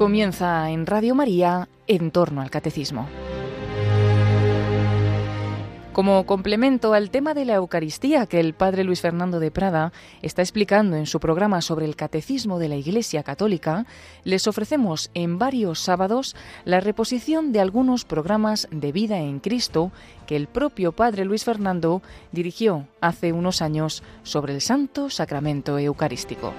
Comienza en Radio María en torno al catecismo. Como complemento al tema de la Eucaristía que el padre Luis Fernando de Prada está explicando en su programa sobre el catecismo de la Iglesia Católica, les ofrecemos en varios sábados la reposición de algunos programas de vida en Cristo que el propio padre Luis Fernando dirigió hace unos años sobre el Santo Sacramento Eucarístico.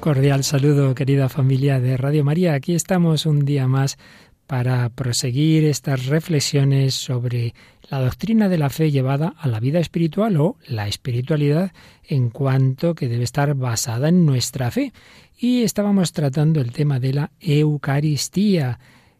Cordial saludo, querida familia de Radio María. Aquí estamos un día más para proseguir estas reflexiones sobre la doctrina de la fe llevada a la vida espiritual o la espiritualidad en cuanto que debe estar basada en nuestra fe. Y estábamos tratando el tema de la Eucaristía,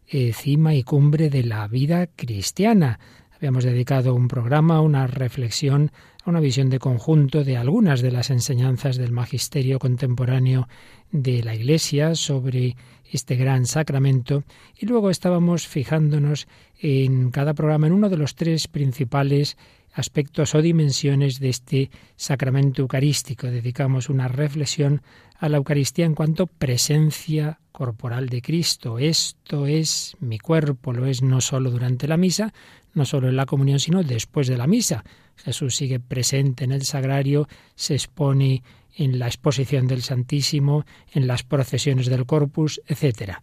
eh, cima y cumbre de la vida cristiana. Habíamos dedicado un programa, una reflexión a una visión de conjunto de algunas de las enseñanzas del magisterio contemporáneo de la Iglesia sobre este gran sacramento y luego estábamos fijándonos en cada programa en uno de los tres principales aspectos o dimensiones de este sacramento eucarístico. Dedicamos una reflexión a la Eucaristía en cuanto presencia corporal de Cristo. Esto es mi cuerpo, lo es no solo durante la misa, no solo en la comunión, sino después de la misa. Jesús sigue presente en el sagrario, se expone en la exposición del Santísimo, en las procesiones del Corpus, etc.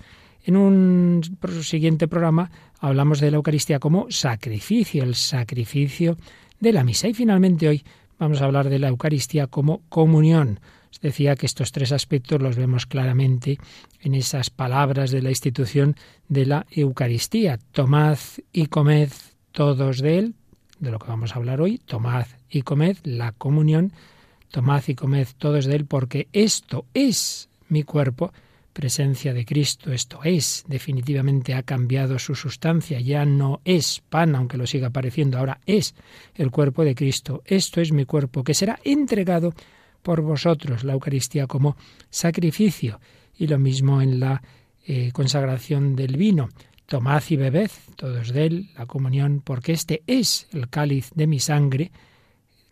En un siguiente programa hablamos de la Eucaristía como sacrificio, el sacrificio de la misa. Y finalmente hoy vamos a hablar de la Eucaristía como comunión. Decía que estos tres aspectos los vemos claramente en esas palabras de la institución de la Eucaristía. Tomad y comed todos de él, de lo que vamos a hablar hoy, tomad y comed la comunión, tomad y comed todos de él, porque esto es mi cuerpo, presencia de Cristo, esto es, definitivamente ha cambiado su sustancia, ya no es pan, aunque lo siga pareciendo, ahora es el cuerpo de Cristo, esto es mi cuerpo, que será entregado por vosotros, la Eucaristía como sacrificio, y lo mismo en la eh, consagración del vino, Tomad y bebed todos de él la comunión, porque este es el cáliz de mi sangre,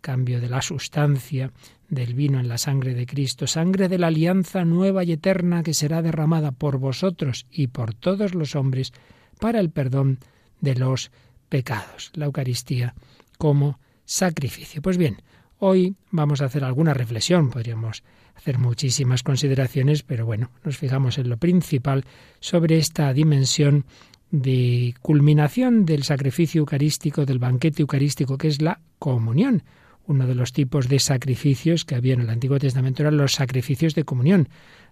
cambio de la sustancia del vino en la sangre de Cristo, sangre de la alianza nueva y eterna que será derramada por vosotros y por todos los hombres para el perdón de los pecados. La Eucaristía como sacrificio. Pues bien, hoy vamos a hacer alguna reflexión, podríamos hacer muchísimas consideraciones, pero bueno, nos fijamos en lo principal sobre esta dimensión de culminación del sacrificio eucarístico, del banquete eucarístico, que es la comunión. Uno de los tipos de sacrificios que había en el Antiguo Testamento eran los sacrificios de comunión.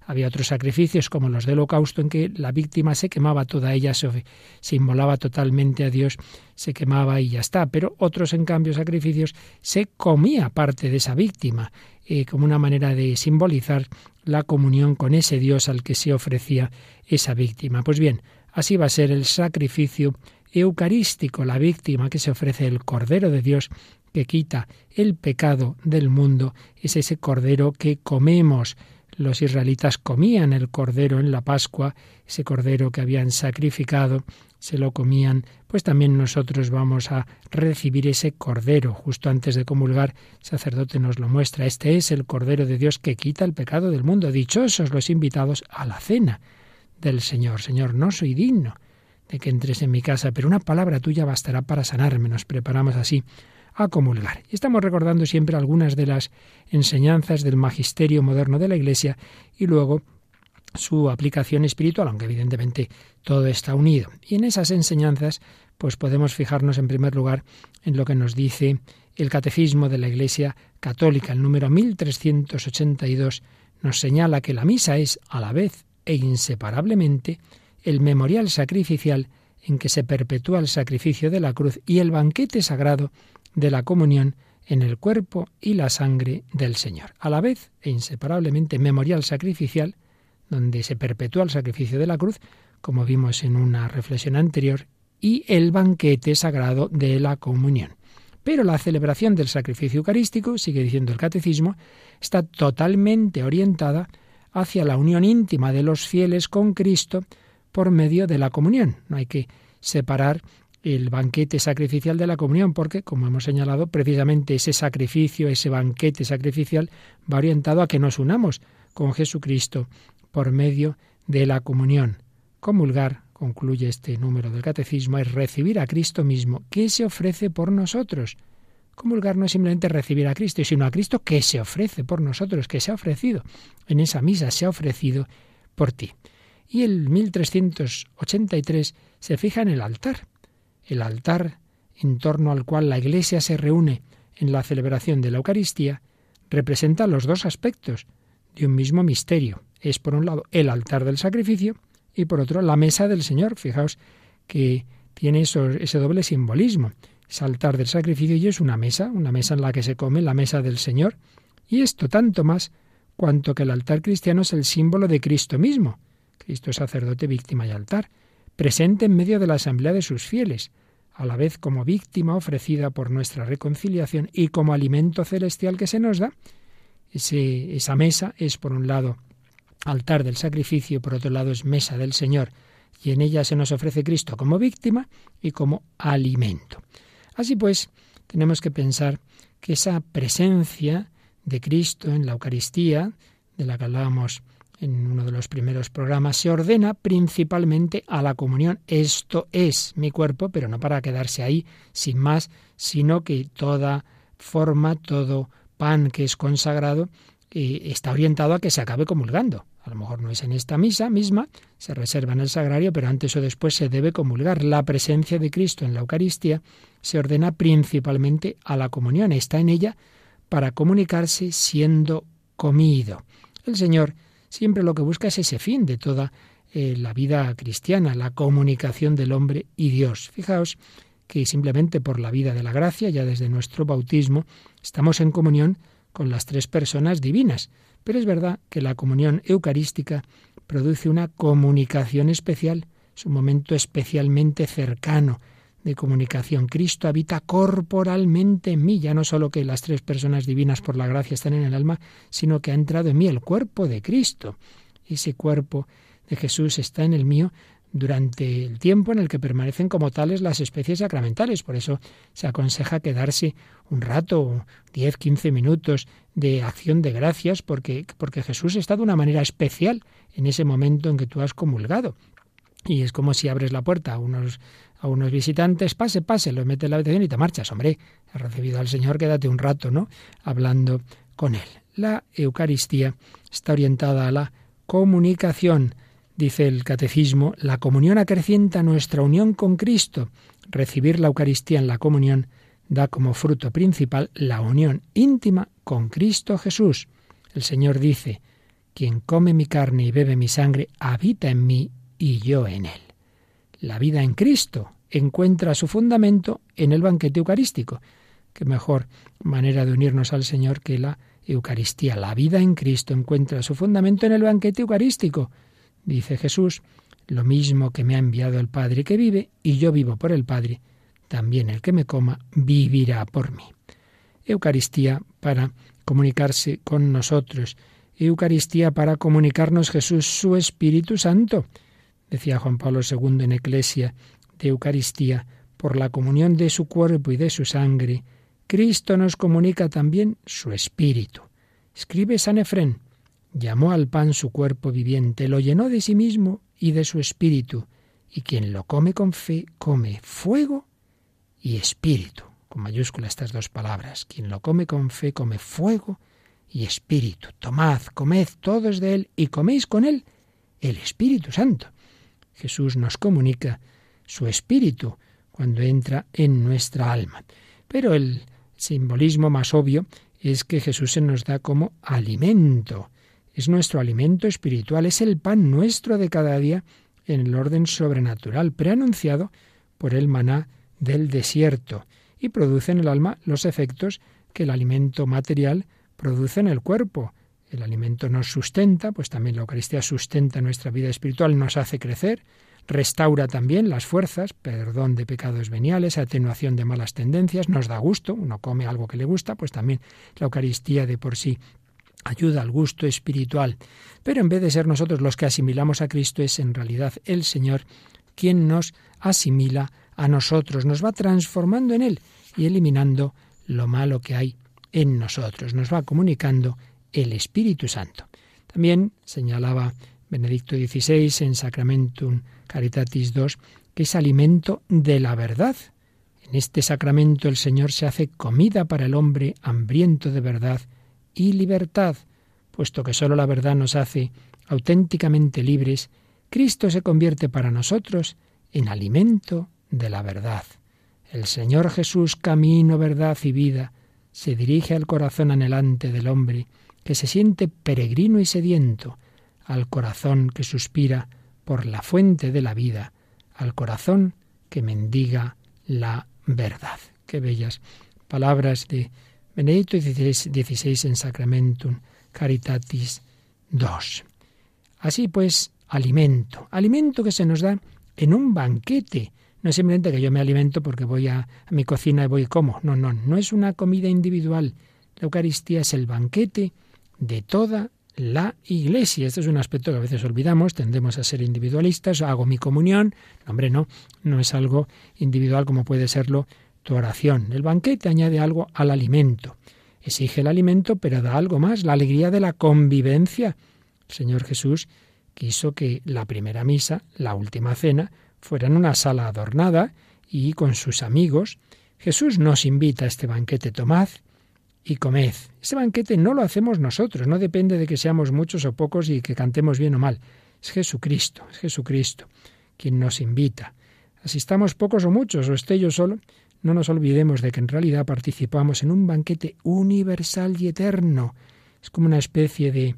Había otros sacrificios como los del holocausto en que la víctima se quemaba toda ella, se, se inmolaba totalmente a Dios, se quemaba y ya está. Pero otros, en cambio, sacrificios se comía parte de esa víctima, eh, como una manera de simbolizar la comunión con ese Dios al que se ofrecía esa víctima. Pues bien, así va a ser el sacrificio eucarístico, la víctima que se ofrece el Cordero de Dios que quita el pecado del mundo, es ese Cordero que comemos los israelitas comían el cordero en la Pascua, ese cordero que habían sacrificado, se lo comían, pues también nosotros vamos a recibir ese cordero. Justo antes de comulgar, el sacerdote nos lo muestra. Este es el cordero de Dios que quita el pecado del mundo. Dichosos los invitados a la cena del Señor. Señor, no soy digno de que entres en mi casa, pero una palabra tuya bastará para sanarme. Nos preparamos así a comulgar. Y estamos recordando siempre algunas de las enseñanzas del magisterio moderno de la Iglesia y luego su aplicación espiritual, aunque evidentemente todo está unido. Y en esas enseñanzas, pues podemos fijarnos en primer lugar en lo que nos dice el Catecismo de la Iglesia Católica, el número 1382, nos señala que la misa es a la vez e inseparablemente el memorial sacrificial en que se perpetúa el sacrificio de la cruz y el banquete sagrado de la comunión en el cuerpo y la sangre del Señor. A la vez e inseparablemente memorial sacrificial, donde se perpetúa el sacrificio de la cruz, como vimos en una reflexión anterior, y el banquete sagrado de la comunión. Pero la celebración del sacrificio eucarístico, sigue diciendo el catecismo, está totalmente orientada hacia la unión íntima de los fieles con Cristo por medio de la comunión. No hay que separar el banquete sacrificial de la comunión, porque, como hemos señalado, precisamente ese sacrificio, ese banquete sacrificial va orientado a que nos unamos con Jesucristo por medio de la comunión. Comulgar, concluye este número del catecismo, es recibir a Cristo mismo, que se ofrece por nosotros. Comulgar no es simplemente recibir a Cristo, sino a Cristo que se ofrece por nosotros, que se ha ofrecido. En esa misa se ha ofrecido por ti. Y el 1383 se fija en el altar el altar en torno al cual la Iglesia se reúne en la celebración de la Eucaristía, representa los dos aspectos de un mismo misterio. Es por un lado el altar del sacrificio y por otro la mesa del Señor. Fijaos que tiene ese doble simbolismo. Es altar del sacrificio y es una mesa, una mesa en la que se come la mesa del Señor. Y esto tanto más cuanto que el altar cristiano es el símbolo de Cristo mismo. Cristo es sacerdote, víctima y altar presente en medio de la asamblea de sus fieles, a la vez como víctima ofrecida por nuestra reconciliación y como alimento celestial que se nos da. esa mesa es, por un lado, altar del sacrificio, por otro lado es mesa del Señor, y en ella se nos ofrece Cristo como víctima y como alimento. Así pues, tenemos que pensar que esa presencia de Cristo en la Eucaristía, de la que hablábamos en uno de los primeros programas, se ordena principalmente a la comunión. Esto es mi cuerpo, pero no para quedarse ahí sin más, sino que toda forma, todo pan que es consagrado, eh, está orientado a que se acabe comulgando. A lo mejor no es en esta misa misma, se reserva en el sagrario, pero antes o después se debe comulgar. La presencia de Cristo en la Eucaristía se ordena principalmente a la comunión, está en ella para comunicarse siendo comido. El Señor siempre lo que busca es ese fin de toda eh, la vida cristiana, la comunicación del hombre y Dios. Fijaos que simplemente por la vida de la gracia, ya desde nuestro bautismo, estamos en comunión con las tres personas divinas. Pero es verdad que la comunión eucarística produce una comunicación especial, es un momento especialmente cercano, de comunicación. Cristo habita corporalmente en mí, ya no solo que las tres personas divinas por la gracia están en el alma, sino que ha entrado en mí el cuerpo de Cristo. Ese cuerpo de Jesús está en el mío durante el tiempo en el que permanecen como tales las especies sacramentales. Por eso se aconseja quedarse un rato, 10, 15 minutos de acción de gracias, porque, porque Jesús está de una manera especial en ese momento en que tú has comulgado. Y es como si abres la puerta a unos a unos visitantes, pase, pase, lo metes en la habitación y te marchas. Hombre, has recibido al Señor, quédate un rato, ¿no? Hablando con Él. La Eucaristía está orientada a la comunicación. Dice el Catecismo, la comunión acrecienta nuestra unión con Cristo. Recibir la Eucaristía en la comunión da como fruto principal la unión íntima con Cristo Jesús. El Señor dice, quien come mi carne y bebe mi sangre, habita en mí y yo en él. La vida en Cristo encuentra su fundamento en el banquete eucarístico. Qué mejor manera de unirnos al Señor que la Eucaristía. La vida en Cristo encuentra su fundamento en el banquete eucarístico. Dice Jesús, lo mismo que me ha enviado el Padre que vive, y yo vivo por el Padre, también el que me coma vivirá por mí. Eucaristía para comunicarse con nosotros. Eucaristía para comunicarnos Jesús su Espíritu Santo. Decía Juan Pablo II en Eclesia de Eucaristía, por la comunión de su cuerpo y de su sangre, Cristo nos comunica también su espíritu. Escribe San Efrén, llamó al pan su cuerpo viviente, lo llenó de sí mismo y de su espíritu, y quien lo come con fe, come fuego y espíritu. Con mayúscula estas dos palabras. Quien lo come con fe, come fuego y espíritu. Tomad, comed todos de él y coméis con él el Espíritu Santo. Jesús nos comunica su espíritu cuando entra en nuestra alma. Pero el simbolismo más obvio es que Jesús se nos da como alimento. Es nuestro alimento espiritual, es el pan nuestro de cada día en el orden sobrenatural, preanunciado por el maná del desierto, y produce en el alma los efectos que el alimento material produce en el cuerpo. El alimento nos sustenta, pues también la Eucaristía sustenta nuestra vida espiritual, nos hace crecer, restaura también las fuerzas, perdón de pecados veniales, atenuación de malas tendencias, nos da gusto, uno come algo que le gusta, pues también la Eucaristía de por sí ayuda al gusto espiritual. Pero en vez de ser nosotros los que asimilamos a Cristo, es en realidad el Señor quien nos asimila a nosotros, nos va transformando en Él y eliminando lo malo que hay en nosotros, nos va comunicando el Espíritu Santo. También señalaba Benedicto XVI en Sacramentum Caritatis II que es alimento de la verdad. En este sacramento el Señor se hace comida para el hombre hambriento de verdad y libertad, puesto que sólo la verdad nos hace auténticamente libres, Cristo se convierte para nosotros en alimento de la verdad. El Señor Jesús, camino, verdad y vida, se dirige al corazón anhelante del hombre, que se siente peregrino y sediento, al corazón que suspira por la fuente de la vida, al corazón que mendiga la verdad. Qué bellas palabras de Benedicto XVI en Sacramentum Caritatis II. Así pues, alimento, alimento que se nos da en un banquete. No es simplemente que yo me alimento porque voy a, a mi cocina y voy y como. No, no, no es una comida individual. La Eucaristía es el banquete de toda la iglesia. Este es un aspecto que a veces olvidamos, tendemos a ser individualistas, hago mi comunión. hombre, no, no es algo individual como puede serlo tu oración. El banquete añade algo al alimento. Exige el alimento, pero da algo más, la alegría de la convivencia. El Señor Jesús quiso que la primera misa, la última cena, fuera en una sala adornada y con sus amigos. Jesús nos invita a este banquete, tomad y comed. Ese banquete no lo hacemos nosotros, no depende de que seamos muchos o pocos y que cantemos bien o mal. Es Jesucristo, es Jesucristo quien nos invita. Asistamos pocos o muchos, o esté yo solo, no nos olvidemos de que en realidad participamos en un banquete universal y eterno. Es como una especie de,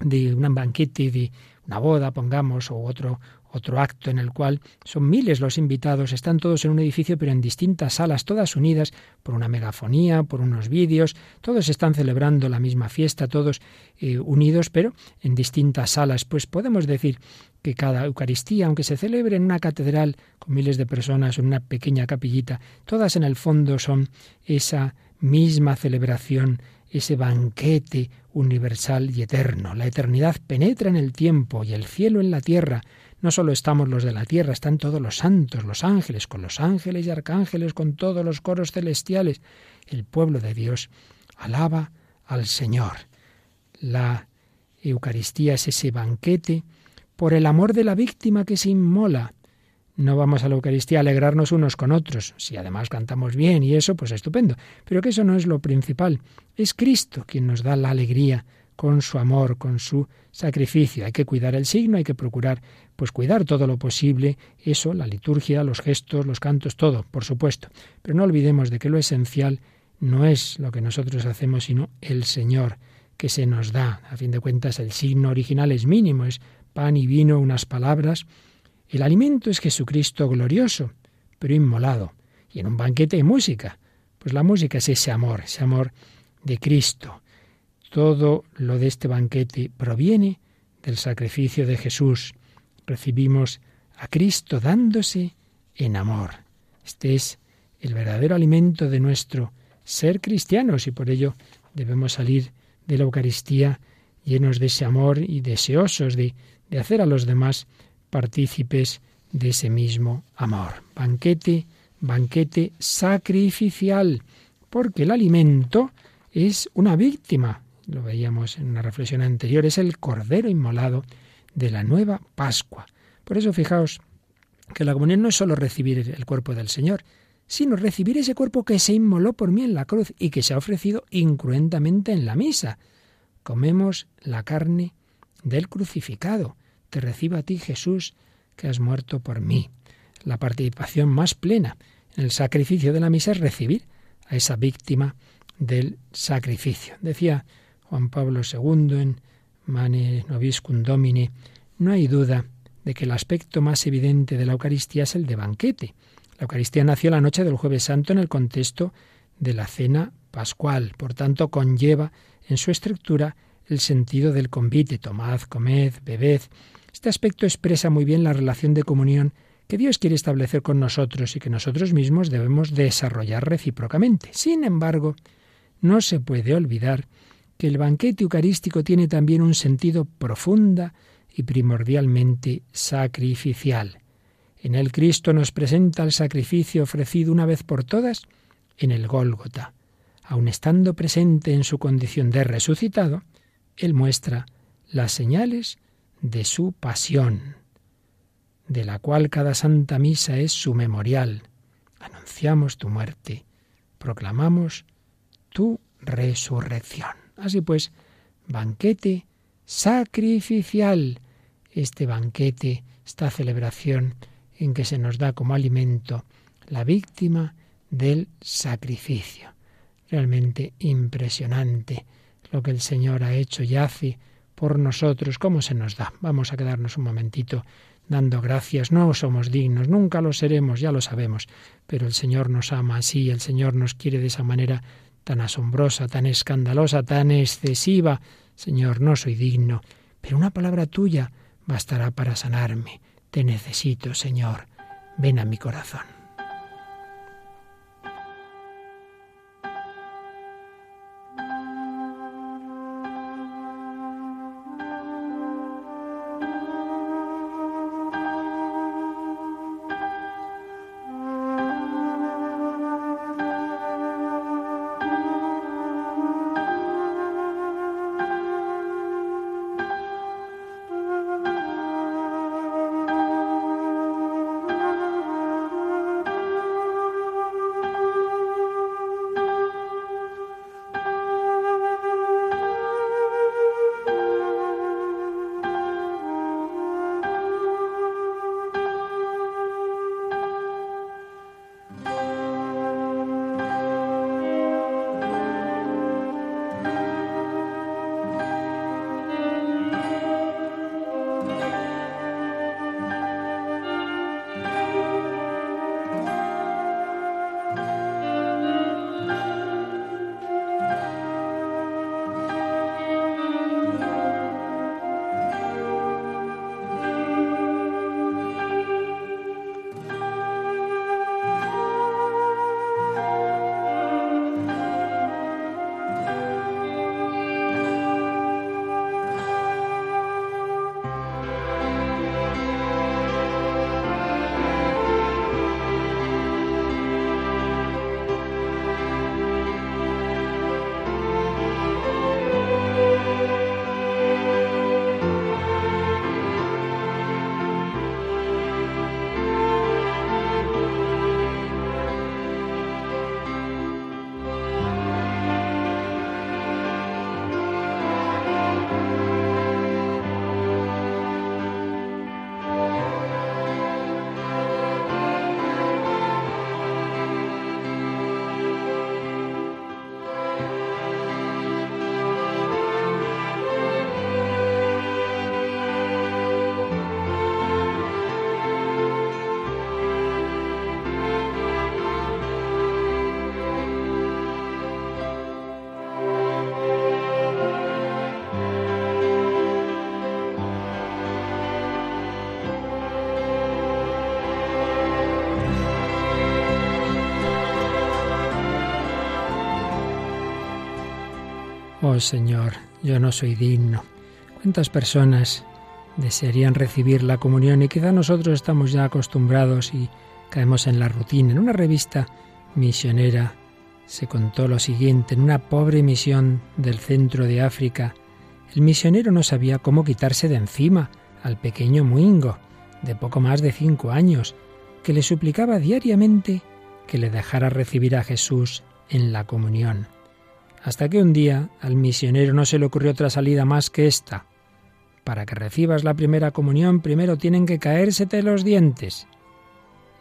de un banquete, de una boda, pongamos, o otro, otro acto en el cual son miles los invitados, están todos en un edificio pero en distintas salas, todas unidas por una megafonía, por unos vídeos, todos están celebrando la misma fiesta, todos eh, unidos pero en distintas salas. Pues podemos decir que cada Eucaristía, aunque se celebre en una catedral con miles de personas, en una pequeña capillita, todas en el fondo son esa misma celebración, ese banquete universal y eterno. La eternidad penetra en el tiempo y el cielo en la tierra. No solo estamos los de la tierra, están todos los santos, los ángeles, con los ángeles y arcángeles, con todos los coros celestiales. El pueblo de Dios alaba al Señor. La Eucaristía es ese banquete por el amor de la víctima que se inmola. No vamos a la Eucaristía a alegrarnos unos con otros. Si además cantamos bien y eso, pues estupendo. Pero que eso no es lo principal. Es Cristo quien nos da la alegría con su amor, con su sacrificio. Hay que cuidar el signo, hay que procurar pues cuidar todo lo posible, eso, la liturgia, los gestos, los cantos, todo, por supuesto. Pero no olvidemos de que lo esencial no es lo que nosotros hacemos, sino el Señor que se nos da. A fin de cuentas, el signo original es mínimo, es pan y vino, unas palabras. El alimento es Jesucristo glorioso, pero inmolado. Y en un banquete hay música. Pues la música es ese amor, ese amor de Cristo. Todo lo de este banquete proviene del sacrificio de Jesús. Recibimos a Cristo dándose en amor. Este es el verdadero alimento de nuestro ser cristianos y por ello debemos salir de la Eucaristía llenos de ese amor y deseosos de de hacer a los demás partícipes de ese mismo amor. Banquete, banquete sacrificial, porque el alimento es una víctima, lo veíamos en una reflexión anterior, es el cordero inmolado de la nueva Pascua. Por eso fijaos que la comunión no es solo recibir el cuerpo del Señor, sino recibir ese cuerpo que se inmoló por mí en la cruz y que se ha ofrecido incruentamente en la misa. Comemos la carne del crucificado. Te recibo a ti, Jesús, que has muerto por mí. La participación más plena en el sacrificio de la misa es recibir a esa víctima del sacrificio. Decía Juan Pablo II en Mane Noviscum Domine, no hay duda de que el aspecto más evidente de la Eucaristía es el de banquete. La Eucaristía nació la noche del jueves santo en el contexto de la cena pascual, por tanto conlleva en su estructura el sentido del convite, tomad, comed, bebed. Este aspecto expresa muy bien la relación de comunión que Dios quiere establecer con nosotros y que nosotros mismos debemos desarrollar recíprocamente. Sin embargo, no se puede olvidar que el banquete eucarístico tiene también un sentido profunda y primordialmente sacrificial. En él Cristo nos presenta el sacrificio ofrecido una vez por todas en el Gólgota. Aun estando presente en su condición de resucitado, Él muestra las señales de su pasión, de la cual cada santa misa es su memorial. Anunciamos tu muerte, proclamamos tu resurrección. Así pues, banquete sacrificial. Este banquete, esta celebración en que se nos da como alimento la víctima del sacrificio. Realmente impresionante lo que el Señor ha hecho y hace por nosotros, cómo se nos da. Vamos a quedarnos un momentito dando gracias. No somos dignos, nunca lo seremos, ya lo sabemos, pero el Señor nos ama así, el Señor nos quiere de esa manera tan asombrosa, tan escandalosa, tan excesiva. Señor, no soy digno, pero una palabra tuya bastará para sanarme. Te necesito, Señor. Ven a mi corazón. Oh Señor, yo no soy digno. ¿Cuántas personas desearían recibir la comunión y quizá nosotros estamos ya acostumbrados y caemos en la rutina? En una revista misionera se contó lo siguiente, en una pobre misión del centro de África, el misionero no sabía cómo quitarse de encima al pequeño Muingo, de poco más de cinco años, que le suplicaba diariamente que le dejara recibir a Jesús en la comunión hasta que un día al misionero no se le ocurrió otra salida más que esta. Para que recibas la primera comunión primero tienen que caérsete los dientes.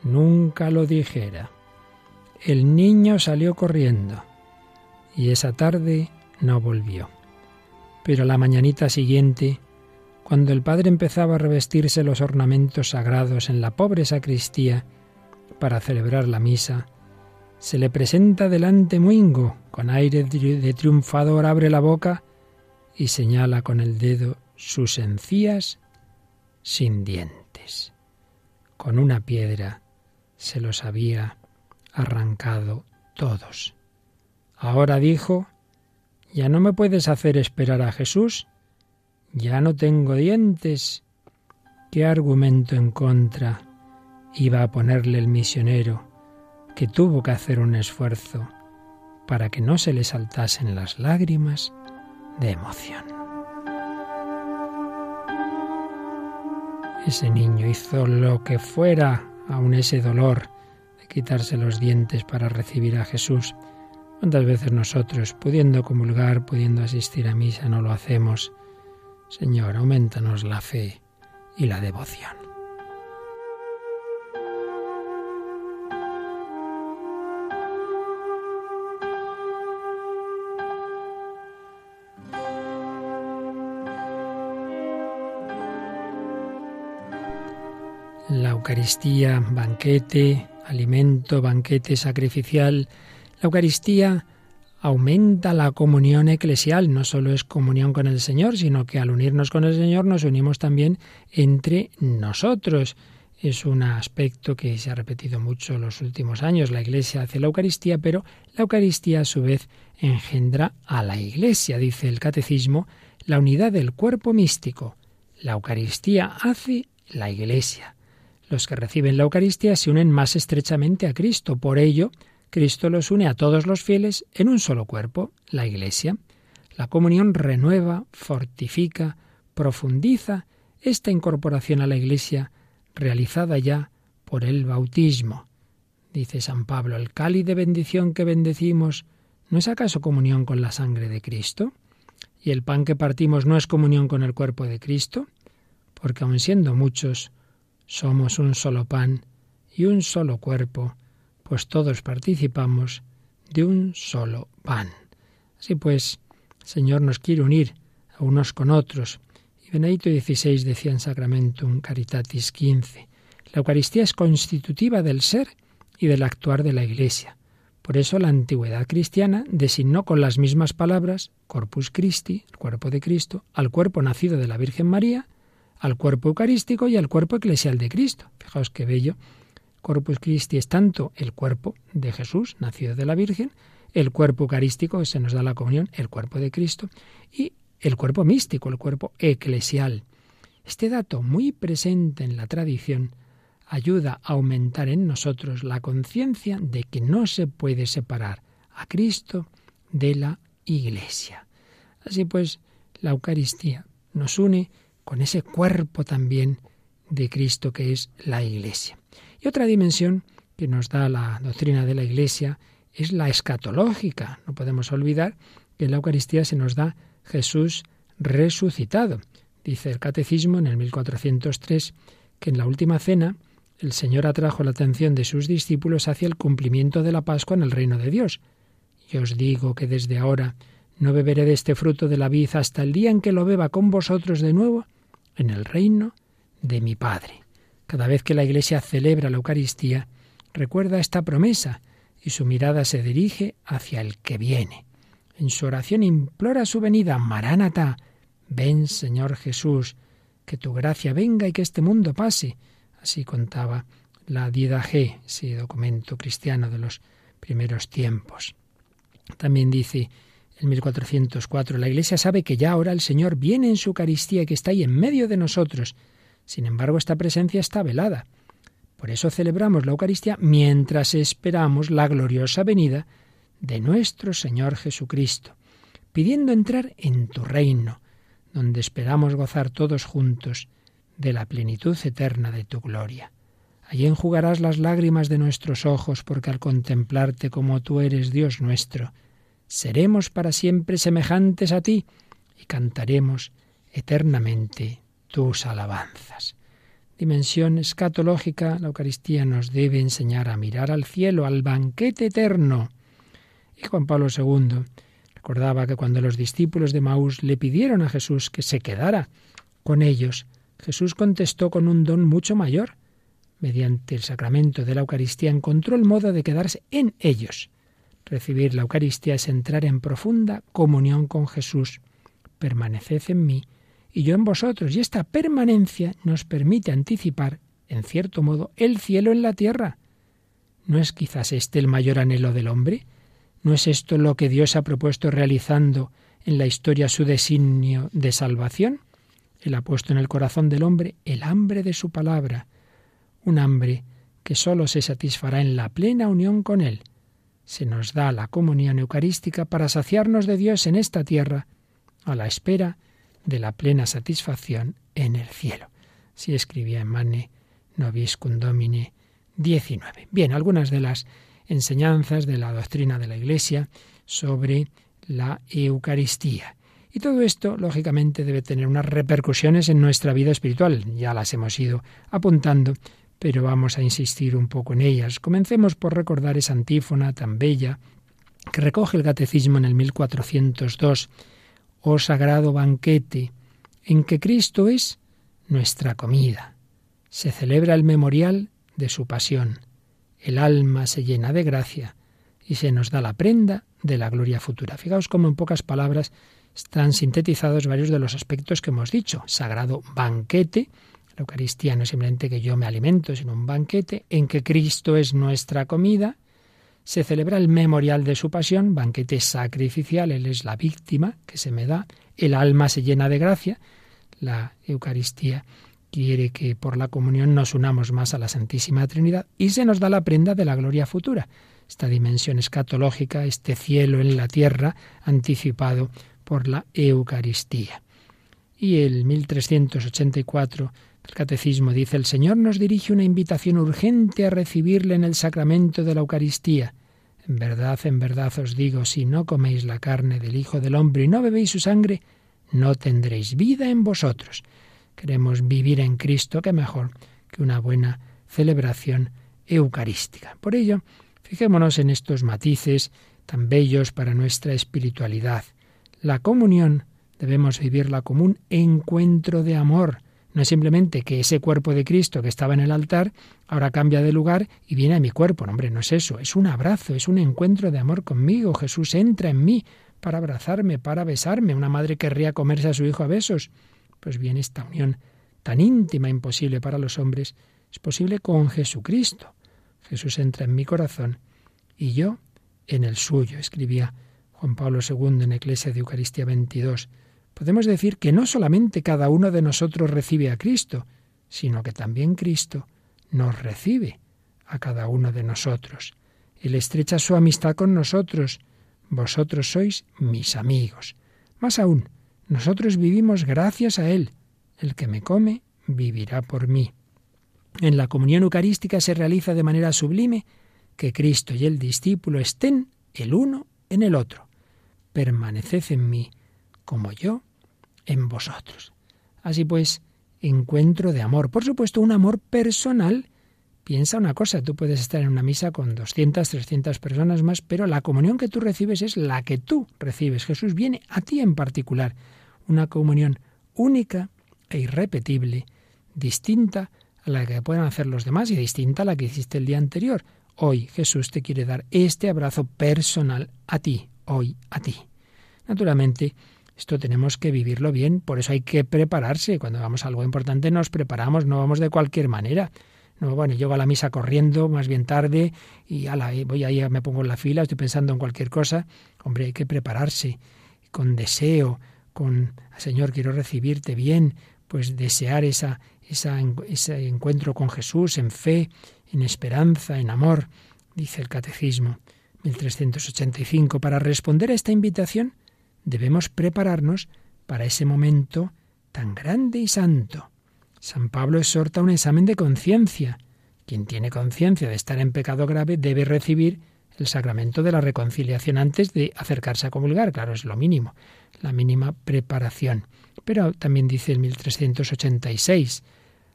Nunca lo dijera. El niño salió corriendo y esa tarde no volvió. Pero la mañanita siguiente, cuando el padre empezaba a revestirse los ornamentos sagrados en la pobre sacristía para celebrar la misa, se le presenta delante Muingo, con aire de triunfador abre la boca y señala con el dedo sus encías sin dientes. Con una piedra se los había arrancado todos. Ahora dijo, ya no me puedes hacer esperar a Jesús, ya no tengo dientes. ¿Qué argumento en contra iba a ponerle el misionero, que tuvo que hacer un esfuerzo para que no se le saltasen las lágrimas de emoción. Ese niño hizo lo que fuera, aun ese dolor de quitarse los dientes para recibir a Jesús. ¿Cuántas veces nosotros, pudiendo comulgar, pudiendo asistir a misa, no lo hacemos? Señor, aumentanos la fe y la devoción. Eucaristía, banquete, alimento, banquete sacrificial. La Eucaristía aumenta la comunión eclesial. No solo es comunión con el Señor, sino que al unirnos con el Señor nos unimos también entre nosotros. Es un aspecto que se ha repetido mucho en los últimos años. La Iglesia hace la Eucaristía, pero la Eucaristía a su vez engendra a la Iglesia, dice el Catecismo, la unidad del cuerpo místico. La Eucaristía hace la Iglesia. Los que reciben la Eucaristía se unen más estrechamente a Cristo. Por ello, Cristo los une a todos los fieles en un solo cuerpo, la Iglesia. La comunión renueva, fortifica, profundiza esta incorporación a la Iglesia realizada ya por el bautismo. Dice San Pablo, el cáliz de bendición que bendecimos, ¿no es acaso comunión con la sangre de Cristo? ¿Y el pan que partimos no es comunión con el cuerpo de Cristo? Porque aun siendo muchos, somos un solo pan y un solo cuerpo, pues todos participamos de un solo pan. Así pues, el Señor nos quiere unir a unos con otros. Y Benedicto XVI decía en Sacramentum Caritatis XV, la Eucaristía es constitutiva del ser y del actuar de la Iglesia. Por eso la antigüedad cristiana designó con las mismas palabras Corpus Christi, el cuerpo de Cristo, al cuerpo nacido de la Virgen María, al cuerpo eucarístico y al cuerpo eclesial de Cristo. Fijaos qué bello. Corpus Christi es tanto el cuerpo de Jesús, nacido de la Virgen, el cuerpo eucarístico, se nos da la comunión, el cuerpo de Cristo, y el cuerpo místico, el cuerpo eclesial. Este dato, muy presente en la tradición, ayuda a aumentar en nosotros la conciencia de que no se puede separar a Cristo de la Iglesia. Así pues, la Eucaristía nos une con ese cuerpo también de Cristo que es la Iglesia. Y otra dimensión que nos da la doctrina de la Iglesia es la escatológica. No podemos olvidar que en la Eucaristía se nos da Jesús resucitado. Dice el Catecismo en el 1403 que en la última cena el Señor atrajo la atención de sus discípulos hacia el cumplimiento de la Pascua en el reino de Dios. Y os digo que desde ahora no beberé de este fruto de la vid hasta el día en que lo beba con vosotros de nuevo en el reino de mi Padre. Cada vez que la Iglesia celebra la Eucaristía, recuerda esta promesa y su mirada se dirige hacia el que viene. En su oración implora su venida, Maránata, ven Señor Jesús, que tu gracia venga y que este mundo pase. Así contaba la G, ese documento cristiano de los primeros tiempos. También dice en 1404. La Iglesia sabe que ya ahora el Señor viene en su Eucaristía y que está ahí en medio de nosotros. Sin embargo, esta presencia está velada. Por eso celebramos la Eucaristía mientras esperamos la gloriosa venida de nuestro Señor Jesucristo, pidiendo entrar en tu reino, donde esperamos gozar todos juntos de la plenitud eterna de tu gloria. Allí enjugarás las lágrimas de nuestros ojos, porque al contemplarte como tú eres Dios nuestro, seremos para siempre semejantes a ti y cantaremos eternamente tus alabanzas. Dimensión escatológica, la Eucaristía nos debe enseñar a mirar al cielo, al banquete eterno. Y Juan Pablo II recordaba que cuando los discípulos de Maús le pidieron a Jesús que se quedara con ellos, Jesús contestó con un don mucho mayor. Mediante el sacramento de la Eucaristía encontró el modo de quedarse en ellos Recibir la Eucaristía es entrar en profunda comunión con Jesús. Permaneced en mí y yo en vosotros. Y esta permanencia nos permite anticipar, en cierto modo, el cielo en la tierra. ¿No es quizás este el mayor anhelo del hombre? ¿No es esto lo que Dios ha propuesto realizando en la historia su designio de salvación? Él ha puesto en el corazón del hombre el hambre de su palabra, un hambre que sólo se satisfará en la plena unión con Él. Se nos da la comunión eucarística para saciarnos de Dios en esta tierra, a la espera de la plena satisfacción en el cielo. Si escribía en Mane Domine 19. Bien, algunas de las enseñanzas de la doctrina de la Iglesia sobre la Eucaristía. Y todo esto, lógicamente, debe tener unas repercusiones en nuestra vida espiritual. Ya las hemos ido apuntando, pero vamos a insistir un poco en ellas. Comencemos por recordar esa antífona tan bella que recoge el Catecismo en el 1402. Oh sagrado banquete, en que Cristo es nuestra comida. Se celebra el memorial de su pasión. El alma se llena de gracia y se nos da la prenda de la gloria futura. Fijaos cómo en pocas palabras están sintetizados varios de los aspectos que hemos dicho. Sagrado banquete, la Eucaristía no es simplemente que yo me alimento, sino un banquete en que Cristo es nuestra comida. Se celebra el memorial de su pasión, banquete sacrificial, Él es la víctima que se me da, el alma se llena de gracia. La Eucaristía quiere que por la comunión nos unamos más a la Santísima Trinidad y se nos da la prenda de la gloria futura, esta dimensión escatológica, este cielo en la tierra anticipado por la Eucaristía. Y el 1384 el Catecismo dice, el Señor nos dirige una invitación urgente a recibirle en el sacramento de la Eucaristía. En verdad, en verdad os digo, si no coméis la carne del Hijo del Hombre y no bebéis su sangre, no tendréis vida en vosotros. Queremos vivir en Cristo, que mejor que una buena celebración eucarística. Por ello, fijémonos en estos matices tan bellos para nuestra espiritualidad. La comunión debemos vivirla como un encuentro de amor. No es simplemente que ese cuerpo de Cristo que estaba en el altar ahora cambia de lugar y viene a mi cuerpo. No, hombre, no es eso. Es un abrazo, es un encuentro de amor conmigo. Jesús entra en mí para abrazarme, para besarme. Una madre querría comerse a su hijo a besos. Pues bien, esta unión tan íntima, imposible para los hombres, es posible con Jesucristo. Jesús entra en mi corazón y yo en el suyo, escribía Juan Pablo II en Iglesia de Eucaristía 22, podemos decir que no solamente cada uno de nosotros recibe a Cristo, sino que también Cristo nos recibe a cada uno de nosotros. Él estrecha su amistad con nosotros. Vosotros sois mis amigos. Más aún, nosotros vivimos gracias a Él. El que me come vivirá por mí. En la comunión eucarística se realiza de manera sublime que Cristo y el discípulo estén el uno en el otro permaneced en mí, como yo en vosotros. Así pues, encuentro de amor. Por supuesto, un amor personal. Piensa una cosa, tú puedes estar en una misa con 200, 300 personas más, pero la comunión que tú recibes es la que tú recibes. Jesús viene a ti en particular. Una comunión única e irrepetible, distinta a la que puedan hacer los demás y distinta a la que hiciste el día anterior. Hoy Jesús te quiere dar este abrazo personal a ti, hoy a ti. Naturalmente, esto tenemos que vivirlo bien, por eso hay que prepararse. Cuando vamos a algo importante nos preparamos, no vamos de cualquier manera. No, bueno, llego a la misa corriendo, más bien tarde, y la voy ahí, me pongo en la fila, estoy pensando en cualquier cosa. Hombre, hay que prepararse con deseo, con, Señor, quiero recibirte bien, pues desear esa, esa, ese encuentro con Jesús en fe, en esperanza, en amor, dice el catecismo. 1385. Para responder a esta invitación debemos prepararnos para ese momento tan grande y santo. San Pablo exhorta un examen de conciencia. Quien tiene conciencia de estar en pecado grave debe recibir el sacramento de la reconciliación antes de acercarse a comulgar. Claro, es lo mínimo, la mínima preparación. Pero también dice el 1386,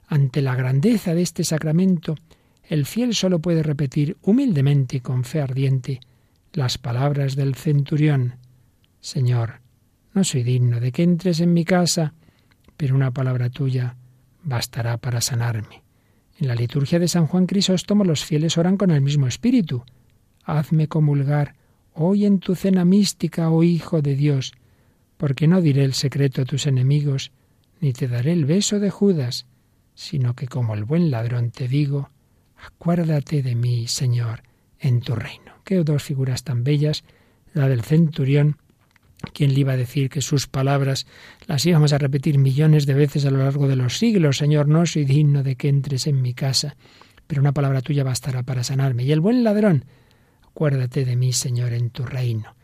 ante la grandeza de este sacramento, el fiel solo puede repetir humildemente y con fe ardiente las palabras del centurión. Señor, no soy digno de que entres en mi casa, pero una palabra tuya bastará para sanarme. En la liturgia de San Juan Crisóstomo los fieles oran con el mismo espíritu. Hazme comulgar hoy en tu cena mística, oh Hijo de Dios, porque no diré el secreto a tus enemigos, ni te daré el beso de Judas, sino que como el buen ladrón te digo, acuérdate de mí, Señor, en tu reino. Qué dos figuras tan bellas, la del centurión, quien le iba a decir que sus palabras las íbamos a repetir millones de veces a lo largo de los siglos? Señor, no soy digno de que entres en mi casa, pero una palabra tuya bastará para sanarme. Y el buen ladrón, acuérdate de mí, Señor, en tu reino.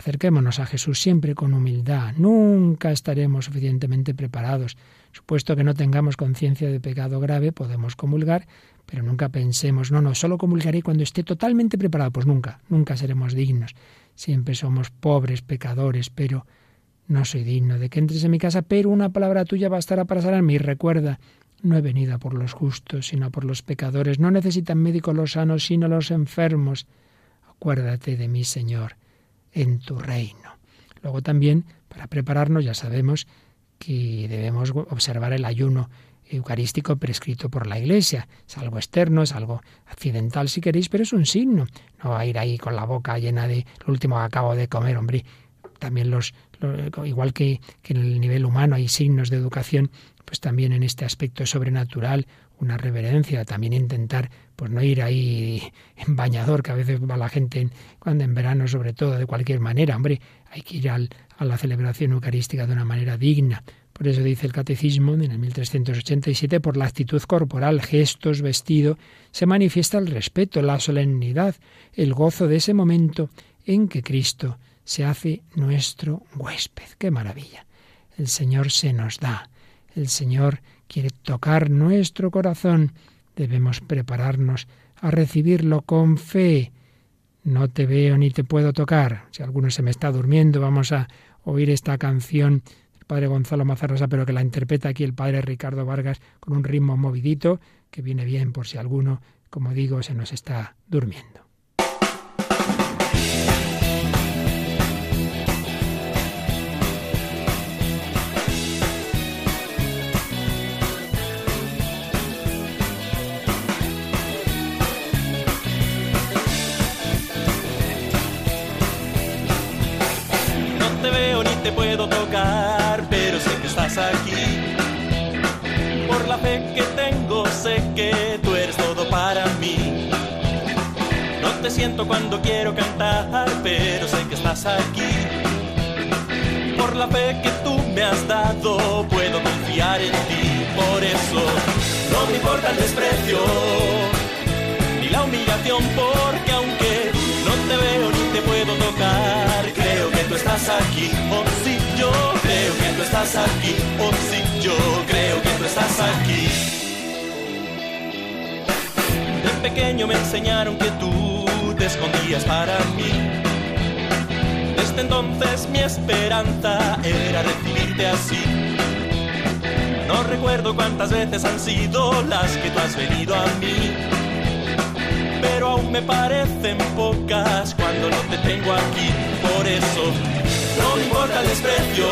Acerquémonos a Jesús siempre con humildad. Nunca estaremos suficientemente preparados. Supuesto que no tengamos conciencia de pecado grave, podemos comulgar, pero nunca pensemos, no, no, solo comulgaré cuando esté totalmente preparado. Pues nunca, nunca seremos dignos. Siempre somos pobres, pecadores, pero no soy digno de que entres en mi casa, pero una palabra tuya bastará para sanarme. Recuerda, no he venido por los justos, sino por los pecadores. No necesitan médicos los sanos, sino los enfermos. Acuérdate de mí, Señor, en tu reino. Luego también, para prepararnos, ya sabemos que debemos observar el ayuno eucarístico prescrito por la Iglesia. Es algo externo, es algo accidental si queréis, pero es un signo. No va a ir ahí con la boca llena de lo último que acabo de comer, hombre. También los, igual que, que en el nivel humano hay signos de educación, pues también en este aspecto sobrenatural, una reverencia, también intentar pues no ir ahí en bañador, que a veces va la gente cuando en verano sobre todo, de cualquier manera, hombre, hay que ir al, a la celebración eucarística de una manera digna. Por eso dice el Catecismo en el 1387, por la actitud corporal, gestos, vestido, se manifiesta el respeto, la solemnidad, el gozo de ese momento en que Cristo se hace nuestro huésped. ¡Qué maravilla! El Señor se nos da el Señor quiere tocar nuestro corazón. Debemos prepararnos a recibirlo con fe. No te veo ni te puedo tocar. Si alguno se me está durmiendo, vamos a oír esta canción padre Gonzalo Mazarrosa, pero que la interpreta aquí el padre Ricardo Vargas con un ritmo movidito que viene bien por si alguno, como digo, se nos está durmiendo. Por la fe que tengo, sé que tú eres todo para mí. No te siento cuando quiero cantar, pero sé que estás aquí. Por la fe que tú me has dado, puedo confiar en ti. Por eso no me importa el desprecio ni la humillación, porque aunque no te veo ni te puedo tocar, creo que tú estás aquí. Oh, sí, creo que tú estás aquí. Oh, sí, yo creo que tú estás aquí. De pequeño me enseñaron que tú te escondías para mí. Desde entonces mi esperanza era recibirte así. No recuerdo cuántas veces han sido las que tú has venido a mí pero aún me parecen pocas cuando no te tengo aquí. Por eso no importa el desprecio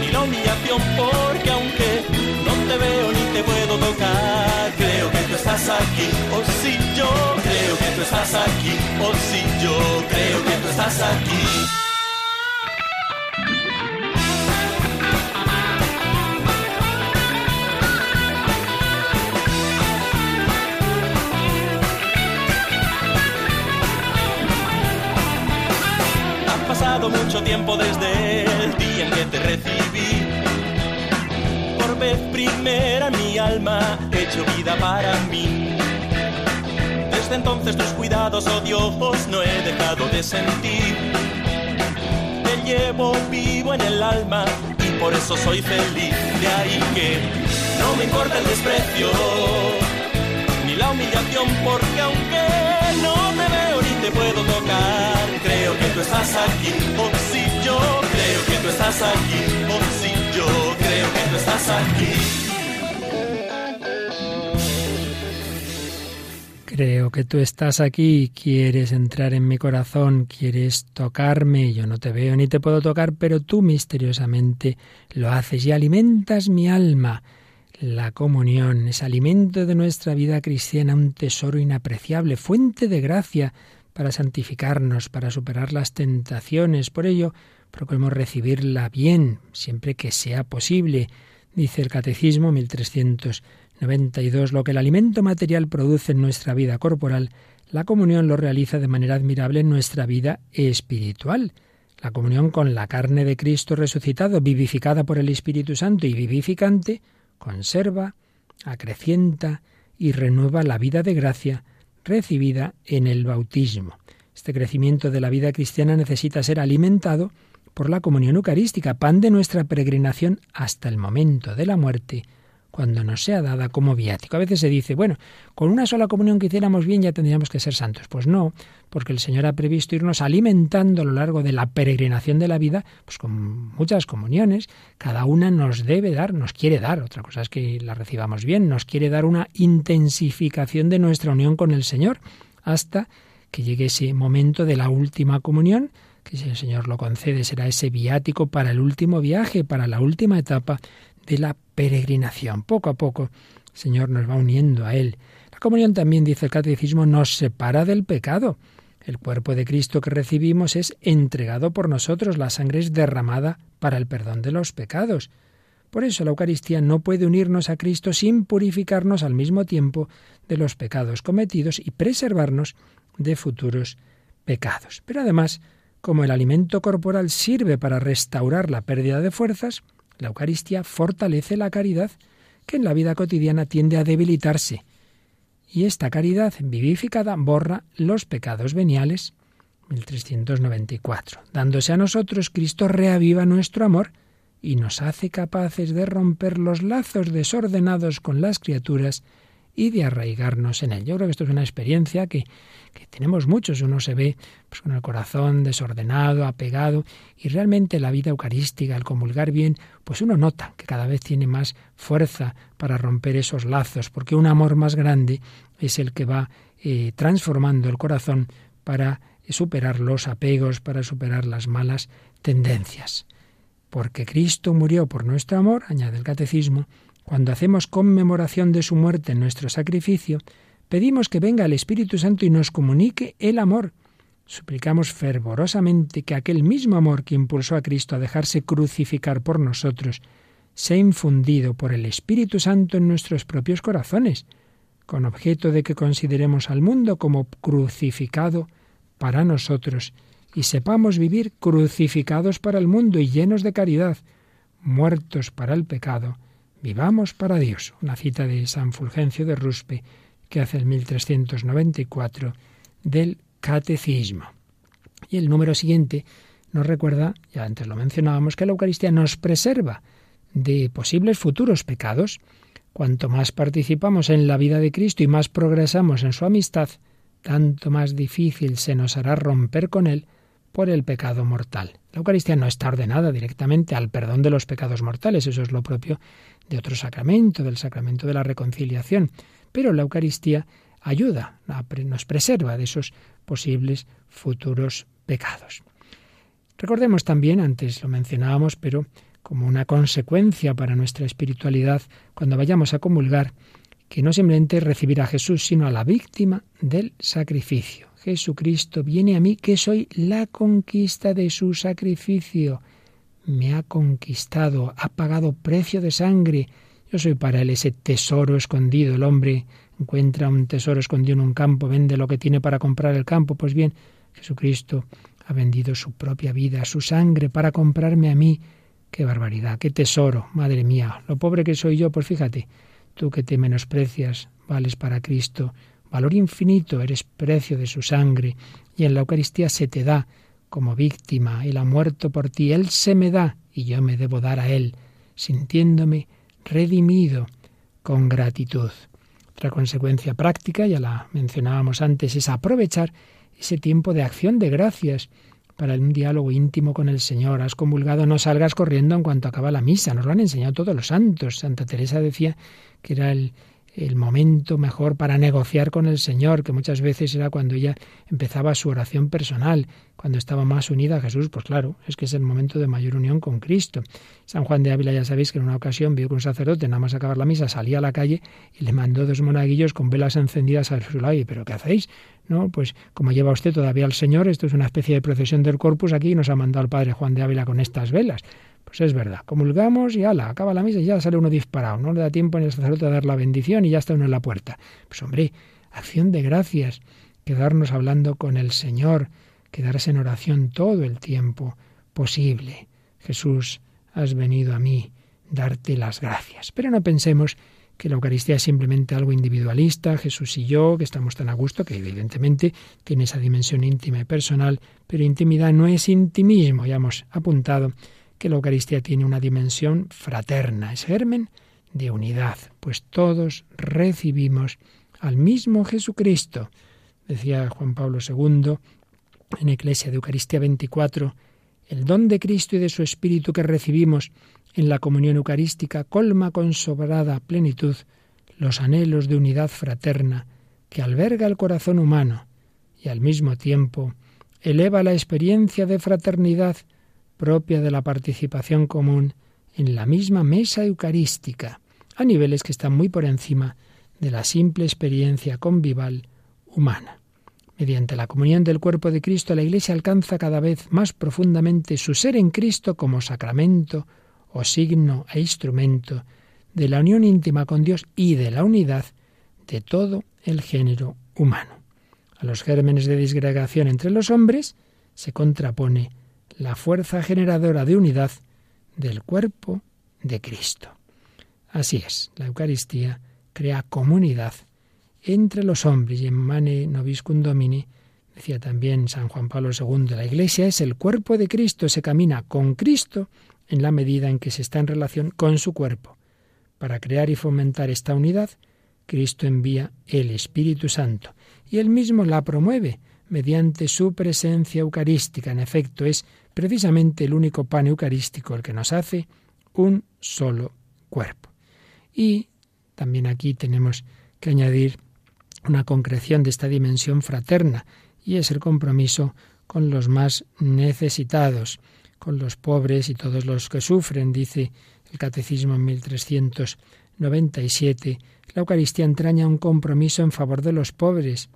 ni la humillación, porque aunque no te veo ni te puedo tocar, creo que tú estás aquí. O oh, si yo creo que tú estás aquí. O oh, si yo creo que tú estás aquí. Mucho tiempo desde el día en que te recibí. Por vez primera mi alma he hecho vida para mí. Desde entonces tus cuidados, oh Dios, no he dejado de sentir. Te llevo vivo en el alma y por eso soy feliz. De ahí que no me importa el desprecio ni la humillación, porque aunque no te ni puedo tocar, creo que tú estás aquí. Oh, si yo creo que tú estás aquí. Oh, si yo creo que tú estás aquí. Creo que tú estás aquí, quieres entrar en mi corazón, quieres tocarme, yo no te veo ni te puedo tocar, pero tú misteriosamente lo haces y alimentas mi alma. La comunión es alimento de nuestra vida cristiana, un tesoro inapreciable, fuente de gracia para santificarnos, para superar las tentaciones. Por ello, procuremos recibirla bien, siempre que sea posible. Dice el Catecismo 1392, lo que el alimento material produce en nuestra vida corporal, la comunión lo realiza de manera admirable en nuestra vida espiritual. La comunión con la carne de Cristo resucitado, vivificada por el Espíritu Santo y vivificante, conserva, acrecienta y renueva la vida de gracia recibida en el bautismo. Este crecimiento de la vida cristiana necesita ser alimentado por la comunión eucarística, pan de nuestra peregrinación hasta el momento de la muerte, cuando nos sea dada como viático. A veces se dice, bueno, con una sola comunión que hiciéramos bien ya tendríamos que ser santos. Pues no, porque el Señor ha previsto irnos alimentando a lo largo de la peregrinación de la vida, pues con muchas comuniones. Cada una nos debe dar, nos quiere dar, otra cosa es que la recibamos bien, nos quiere dar una intensificación de nuestra unión con el Señor, hasta que llegue ese momento de la última comunión, que si el Señor lo concede será ese viático para el último viaje, para la última etapa de la peregrinación. Poco a poco el Señor nos va uniendo a Él. La comunión también, dice el catecismo, nos separa del pecado. El cuerpo de Cristo que recibimos es entregado por nosotros, la sangre es derramada para el perdón de los pecados. Por eso la Eucaristía no puede unirnos a Cristo sin purificarnos al mismo tiempo de los pecados cometidos y preservarnos de futuros pecados. Pero además, como el alimento corporal sirve para restaurar la pérdida de fuerzas, la Eucaristía fortalece la caridad que en la vida cotidiana tiende a debilitarse. Y esta caridad vivificada borra los pecados veniales. 1394. Dándose a nosotros, Cristo reaviva nuestro amor y nos hace capaces de romper los lazos desordenados con las criaturas y de arraigarnos en él. Yo creo que esto es una experiencia que, que tenemos muchos. Uno se ve pues, con el corazón desordenado, apegado, y realmente la vida eucarística, al comulgar bien, pues uno nota que cada vez tiene más fuerza para romper esos lazos, porque un amor más grande es el que va eh, transformando el corazón para superar los apegos, para superar las malas tendencias. Porque Cristo murió por nuestro amor, añade el catecismo, cuando hacemos conmemoración de su muerte en nuestro sacrificio, pedimos que venga el Espíritu Santo y nos comunique el amor. Suplicamos fervorosamente que aquel mismo amor que impulsó a Cristo a dejarse crucificar por nosotros sea infundido por el Espíritu Santo en nuestros propios corazones, con objeto de que consideremos al mundo como crucificado para nosotros y sepamos vivir crucificados para el mundo y llenos de caridad, muertos para el pecado Vivamos para Dios. Una cita de San Fulgencio de Ruspe que hace el 1394 del Catecismo. Y el número siguiente nos recuerda, ya antes lo mencionábamos, que la Eucaristía nos preserva de posibles futuros pecados. Cuanto más participamos en la vida de Cristo y más progresamos en su amistad, tanto más difícil se nos hará romper con Él por el pecado mortal. La Eucaristía no está ordenada directamente al perdón de los pecados mortales, eso es lo propio de otro sacramento, del sacramento de la reconciliación, pero la Eucaristía ayuda, nos preserva de esos posibles futuros pecados. Recordemos también, antes lo mencionábamos, pero como una consecuencia para nuestra espiritualidad, cuando vayamos a comulgar, que no simplemente recibir a Jesús, sino a la víctima del sacrificio. Jesucristo viene a mí que soy la conquista de su sacrificio me ha conquistado, ha pagado precio de sangre. Yo soy para él ese tesoro escondido. El hombre encuentra un tesoro escondido en un campo, vende lo que tiene para comprar el campo. Pues bien, Jesucristo ha vendido su propia vida, su sangre, para comprarme a mí. Qué barbaridad, qué tesoro, madre mía. Lo pobre que soy yo, pues fíjate, tú que te menosprecias, vales para Cristo, valor infinito, eres precio de su sangre, y en la Eucaristía se te da como víctima, Él ha muerto por ti, Él se me da y yo me debo dar a Él, sintiéndome redimido con gratitud. Otra consecuencia práctica, ya la mencionábamos antes, es aprovechar ese tiempo de acción de gracias para un diálogo íntimo con el Señor. Has comulgado, no salgas corriendo en cuanto acaba la misa. Nos lo han enseñado todos los santos. Santa Teresa decía que era el, el momento mejor para negociar con el Señor, que muchas veces era cuando ella empezaba su oración personal, cuando estaba más unida a Jesús, pues claro, es que es el momento de mayor unión con Cristo. San Juan de Ávila ya sabéis que en una ocasión vio que un sacerdote, nada más acabar la misa, salía a la calle y le mandó dos monaguillos con velas encendidas al su lado. ¿Pero qué hacéis? No, pues como lleva usted todavía al Señor, esto es una especie de procesión del corpus aquí y nos ha mandado el padre Juan de Ávila con estas velas. Pues es verdad, comulgamos y ala, acaba la misa y ya sale uno disparado, no le da tiempo ni al sacerdote a dar la bendición y ya está uno en la puerta. Pues hombre, acción de gracias, quedarnos hablando con el Señor, quedarse en oración todo el tiempo posible. Jesús, has venido a mí, darte las gracias. Pero no pensemos que la Eucaristía es simplemente algo individualista, Jesús y yo, que estamos tan a gusto, que evidentemente tiene esa dimensión íntima y personal, pero intimidad no es intimismo. Ya hemos apuntado que la Eucaristía tiene una dimensión fraterna, es germen de unidad, pues todos recibimos al mismo Jesucristo. Decía Juan Pablo II en Iglesia de Eucaristía 24, el don de Cristo y de su Espíritu que recibimos en la comunión eucarística colma con sobrada plenitud los anhelos de unidad fraterna que alberga el corazón humano y al mismo tiempo eleva la experiencia de fraternidad propia de la participación común en la misma mesa eucarística, a niveles que están muy por encima de la simple experiencia convival humana. Mediante la comunión del cuerpo de Cristo, la Iglesia alcanza cada vez más profundamente su ser en Cristo como sacramento o signo e instrumento de la unión íntima con Dios y de la unidad de todo el género humano. A los gérmenes de disgregación entre los hombres se contrapone la fuerza generadora de unidad del cuerpo de Cristo. Así es, la Eucaristía crea comunidad entre los hombres y en Mane Noviscum Domini decía también San Juan Pablo II, la Iglesia es el cuerpo de Cristo, se camina con Cristo en la medida en que se está en relación con su cuerpo. Para crear y fomentar esta unidad, Cristo envía el Espíritu Santo y él mismo la promueve mediante su presencia eucarística. En efecto, es precisamente el único pan eucarístico el que nos hace un solo cuerpo. Y también aquí tenemos que añadir una concreción de esta dimensión fraterna, y es el compromiso con los más necesitados con los pobres y todos los que sufren, dice el Catecismo en 1397. La Eucaristía entraña un compromiso en favor de los pobres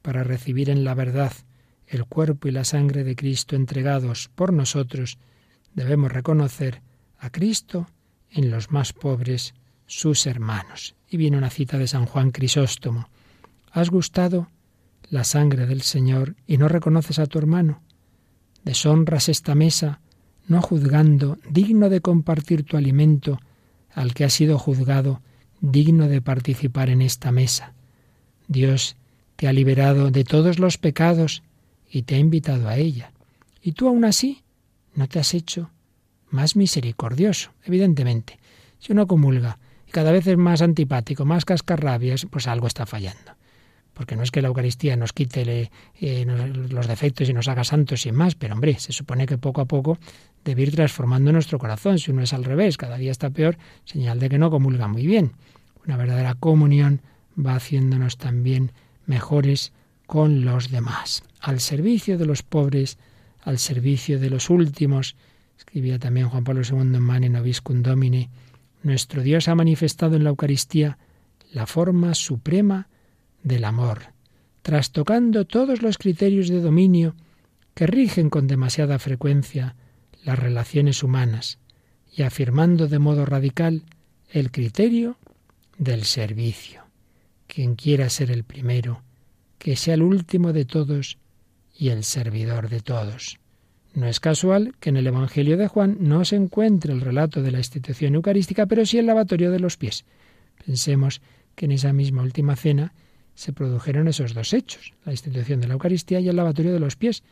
para recibir en la verdad el cuerpo y la sangre de Cristo entregados por nosotros. Debemos reconocer a Cristo en los más pobres, sus hermanos. Y viene una cita de San Juan Crisóstomo. ¿Has gustado la sangre del Señor y no reconoces a tu hermano? Deshonras esta mesa no juzgando, digno de compartir tu alimento, al que ha sido juzgado, digno de participar en esta mesa. Dios te ha liberado de todos los pecados y te ha invitado a ella. Y tú aún así no te has hecho más misericordioso, evidentemente. Si uno comulga y cada vez es más antipático, más cascarrabias, pues algo está fallando porque no es que la Eucaristía nos quite eh, los defectos y nos haga santos sin más, pero hombre, se supone que poco a poco debe ir transformando nuestro corazón. Si uno es al revés, cada día está peor, señal de que no comulga muy bien. Una verdadera comunión va haciéndonos también mejores con los demás, al servicio de los pobres, al servicio de los últimos. Escribía también Juan Pablo II en Mane Noviscum Domine. Nuestro Dios ha manifestado en la Eucaristía la forma suprema del amor, trastocando todos los criterios de dominio que rigen con demasiada frecuencia las relaciones humanas y afirmando de modo radical el criterio del servicio. Quien quiera ser el primero, que sea el último de todos y el servidor de todos. No es casual que en el Evangelio de Juan no se encuentre el relato de la institución eucarística, pero sí el lavatorio de los pies. Pensemos que en esa misma última cena se produjeron esos dos hechos, la institución de la Eucaristía y el lavatorio de los pies.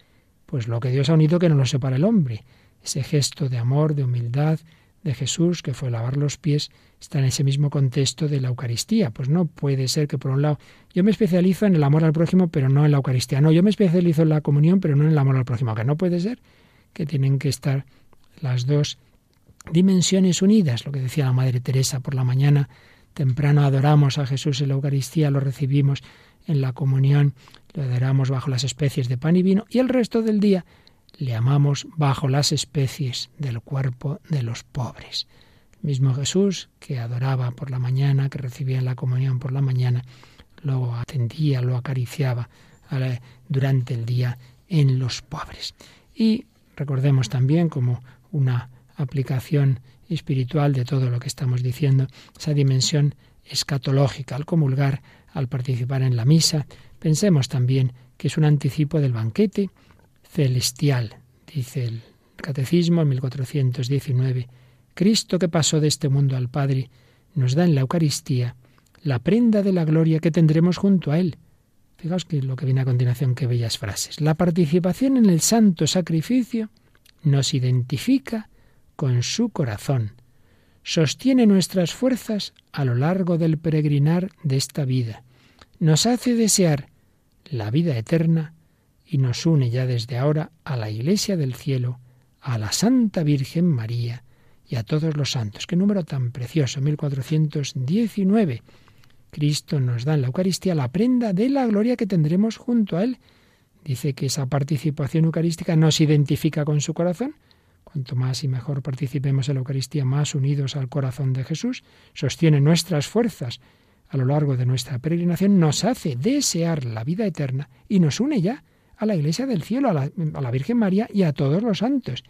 Pues lo que Dios ha unido que no lo separa el hombre. Ese gesto de amor, de humildad de Jesús, que fue lavar los pies, está en ese mismo contexto de la Eucaristía. Pues no puede ser que por un lado yo me especializo en el amor al prójimo, pero no en la Eucaristía. No, yo me especializo en la comunión, pero no en el amor al prójimo. Que no puede ser que tienen que estar las dos dimensiones unidas. Lo que decía la Madre Teresa por la mañana, temprano adoramos a Jesús en la Eucaristía, lo recibimos en la comunión, lo adoramos bajo las especies de pan y vino, y el resto del día le amamos bajo las especies del cuerpo de los pobres. El mismo Jesús, que adoraba por la mañana, que recibía la comunión por la mañana, lo atendía, lo acariciaba durante el día en los pobres. Y recordemos también como una aplicación espiritual de todo lo que estamos diciendo, esa dimensión escatológica al comulgar, al participar en la misa. Pensemos también que es un anticipo del banquete celestial, dice el Catecismo en 1419. Cristo que pasó de este mundo al Padre nos da en la Eucaristía la prenda de la gloria que tendremos junto a Él. Fijaos que lo que viene a continuación, qué bellas frases. La participación en el santo sacrificio nos identifica con su corazón, sostiene nuestras fuerzas a lo largo del peregrinar de esta vida, nos hace desear la vida eterna y nos une ya desde ahora a la Iglesia del cielo, a la Santa Virgen María y a todos los santos. Qué número tan precioso, 1419. Cristo nos da en la Eucaristía la prenda de la gloria que tendremos junto a Él. Dice que esa participación eucarística nos identifica con su corazón. Cuanto más y mejor participemos en la Eucaristía, más unidos al corazón de Jesús, sostiene nuestras fuerzas a lo largo de nuestra peregrinación, nos hace desear la vida eterna y nos une ya a la Iglesia del cielo, a la, a la Virgen María y a todos los santos.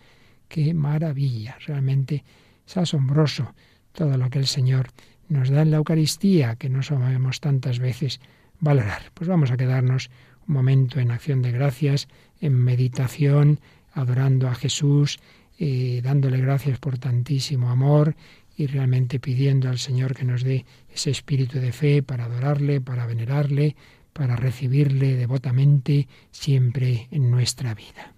¡Qué maravilla! Realmente es asombroso todo lo que el Señor nos da en la Eucaristía, que no sabemos tantas veces valorar. Pues vamos a quedarnos un momento en acción de gracias, en meditación, adorando a Jesús, eh, dándole gracias por tantísimo amor y realmente pidiendo al Señor que nos dé ese espíritu de fe para adorarle, para venerarle, para recibirle devotamente siempre en nuestra vida.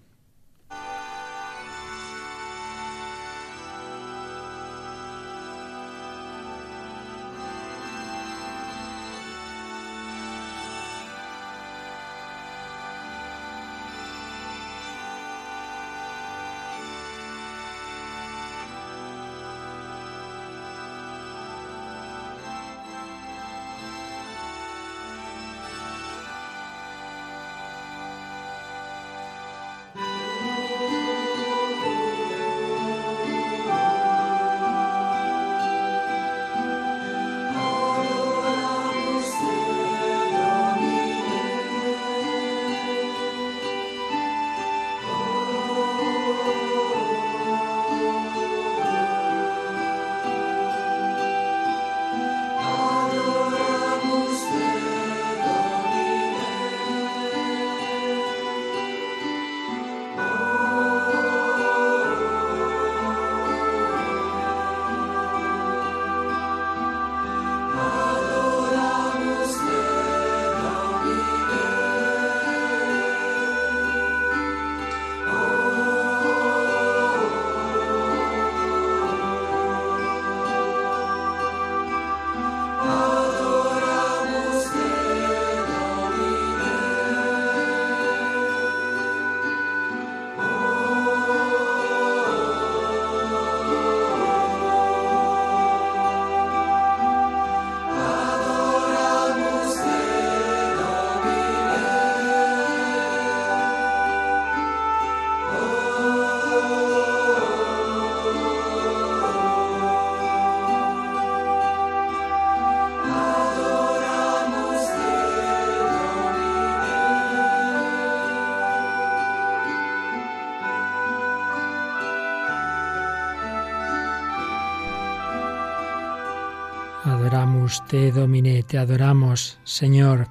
Te dominé, te adoramos, Señor.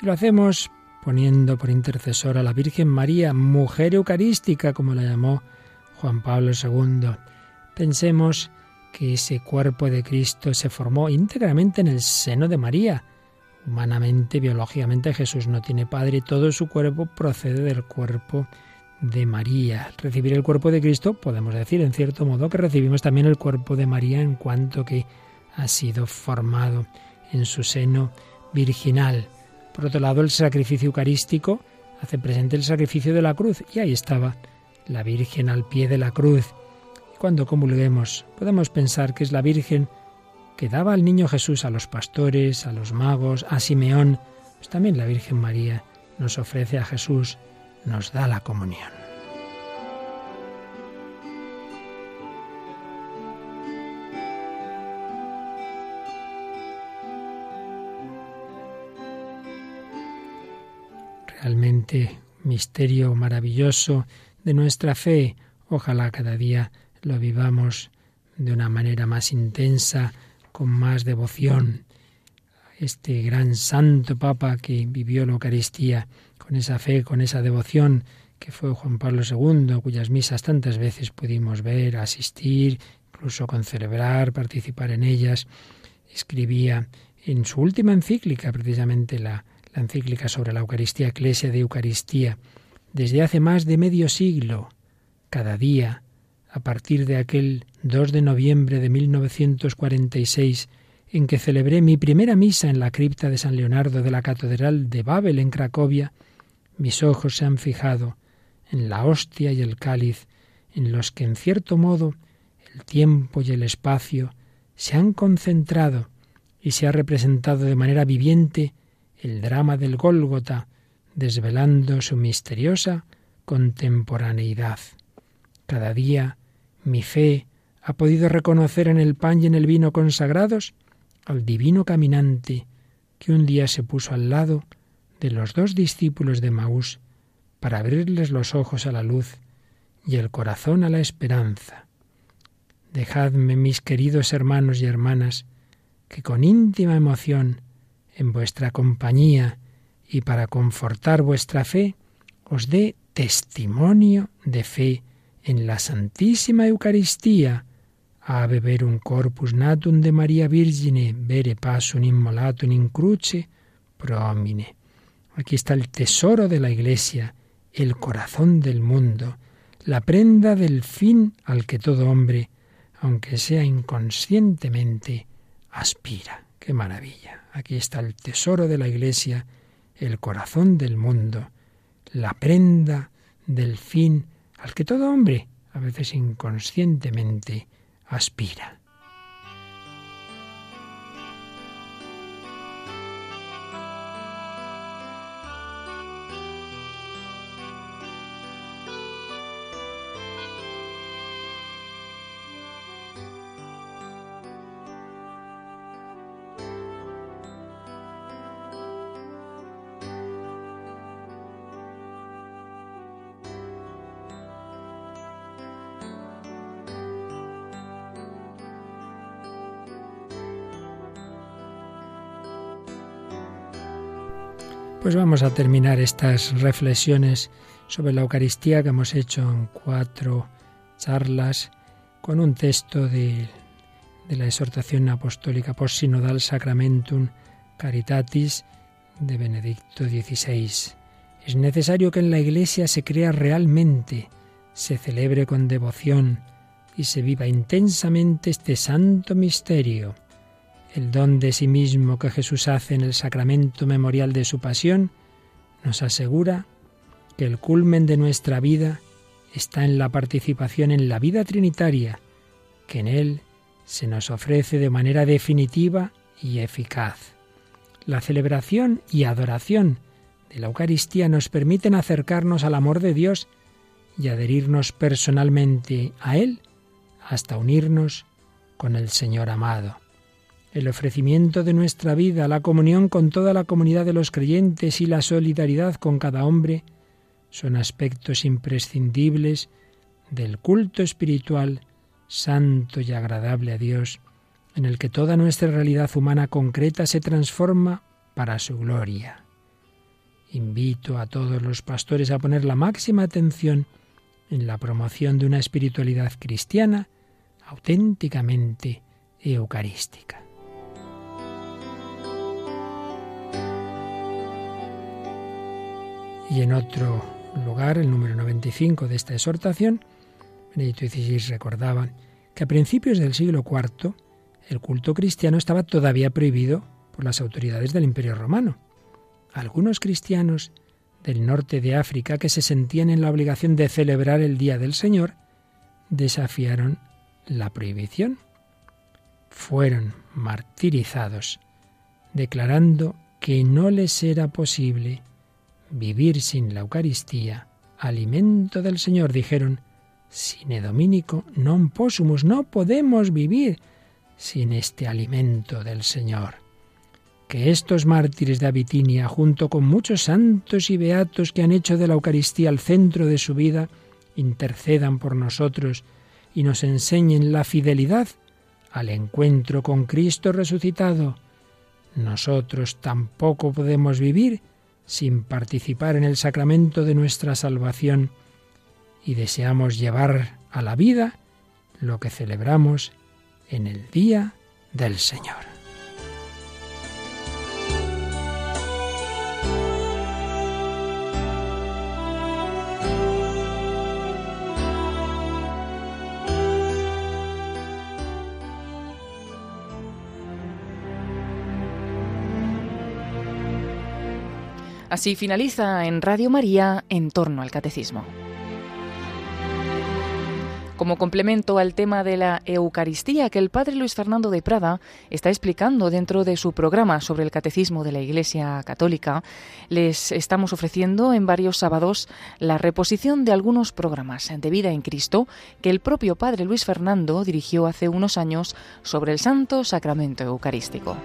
Y lo hacemos poniendo por intercesora a la Virgen María, mujer eucarística, como la llamó Juan Pablo II. Pensemos que ese cuerpo de Cristo se formó íntegramente en el seno de María. Humanamente, biológicamente, Jesús no tiene padre todo su cuerpo procede del cuerpo de María. Recibir el cuerpo de Cristo, podemos decir en cierto modo que recibimos también el cuerpo de María en cuanto que ha sido formado en su seno virginal. Por otro lado, el sacrificio eucarístico hace presente el sacrificio de la cruz y ahí estaba la Virgen al pie de la cruz. Y cuando comulguemos, podemos pensar que es la Virgen que daba al niño Jesús a los pastores, a los magos, a Simeón, pues también la Virgen María nos ofrece a Jesús, nos da la comunión. Realmente misterio maravilloso de nuestra fe. Ojalá cada día lo vivamos de una manera más intensa, con más devoción. Este gran santo Papa que vivió la Eucaristía con esa fe, con esa devoción, que fue Juan Pablo II, cuyas misas tantas veces pudimos ver, asistir, incluso con celebrar, participar en ellas. escribía en su última encíclica, precisamente la, la encíclica sobre la Eucaristía, Eclesia de Eucaristía, desde hace más de medio siglo, cada día, a partir de aquel 2 de noviembre de 1946, en que celebré mi primera misa en la cripta de San Leonardo de la Catedral de Babel en Cracovia, mis ojos se han fijado en la hostia y el cáliz, en los que en cierto modo el tiempo y el espacio se han concentrado y se ha representado de manera viviente el drama del Gólgota, desvelando su misteriosa contemporaneidad. Cada día mi fe ha podido reconocer en el pan y en el vino consagrados al divino caminante que un día se puso al lado de los dos discípulos de Maús para abrirles los ojos a la luz y el corazón a la esperanza. Dejadme, mis queridos hermanos y hermanas, que con íntima emoción, en vuestra compañía y para confortar vuestra fe, os dé testimonio de fe en la Santísima Eucaristía, a beber un corpus natum de María Virgine, vere pasum immolatum in cruce, promine. Aquí está el tesoro de la Iglesia, el corazón del mundo, la prenda del fin al que todo hombre, aunque sea inconscientemente, aspira. ¡Qué maravilla! Aquí está el tesoro de la Iglesia, el corazón del mundo, la prenda del fin al que todo hombre, a veces inconscientemente, aspira. Pues vamos a terminar estas reflexiones sobre la Eucaristía que hemos hecho en cuatro charlas con un texto de, la exhortación apostólica post sinodal Sacramentum Caritatis de Benedicto XVI. Es necesario que en la Iglesia se crea realmente, se celebre con devoción y se viva intensamente este santo misterio el don de sí mismo que Jesús hace en el sacramento memorial de su pasión, nos asegura que el culmen de nuestra vida está en la participación en la vida trinitaria, que en Él se nos ofrece de manera definitiva y eficaz. La celebración y adoración de la Eucaristía nos permiten acercarnos al amor de Dios y adherirnos personalmente a Él hasta unirnos con el Señor amado el ofrecimiento de nuestra vida, la comunión con toda la comunidad de los creyentes y la solidaridad con cada hombre son aspectos imprescindibles del culto espiritual santo y agradable a Dios, en el que toda nuestra realidad humana concreta se transforma para su gloria. Invito a todos los pastores a poner la máxima atención en la promoción de una espiritualidad cristiana auténticamente eucarística. Y en otro lugar, el número 95 de esta exhortación, Benedicto XVI recordaba que a principios del siglo IV el culto cristiano estaba todavía prohibido por las autoridades del Imperio Romano. Algunos cristianos del norte de África que se sentían en la obligación de celebrar el Día del Señor desafiaron la prohibición. Fueron martirizados, declarando que no les era posible vivir sin la Eucaristía, alimento del Señor, dijeron, sine dominico non possumus, no podemos vivir sin este alimento del Señor. Que estos mártires de Abitinia, junto con muchos santos y beatos que han hecho de la Eucaristía el centro de su vida, intercedan por nosotros y nos enseñen la fidelidad al encuentro con Cristo resucitado. Nosotros tampoco podemos vivir sin participar en el sacramento de nuestra salvación y deseamos llevar a la vida lo que celebramos en el día del Señor. Así finaliza en Radio María en torno al catecismo. Como complemento al tema de la Eucaristía que el padre Luis Fernando de Prada está explicando dentro de su programa sobre el catecismo de la Iglesia Católica, les estamos ofreciendo en varios sábados la reposición de algunos programas de vida en Cristo que el propio padre Luis Fernando dirigió hace unos años sobre el Santo Sacramento Eucarístico.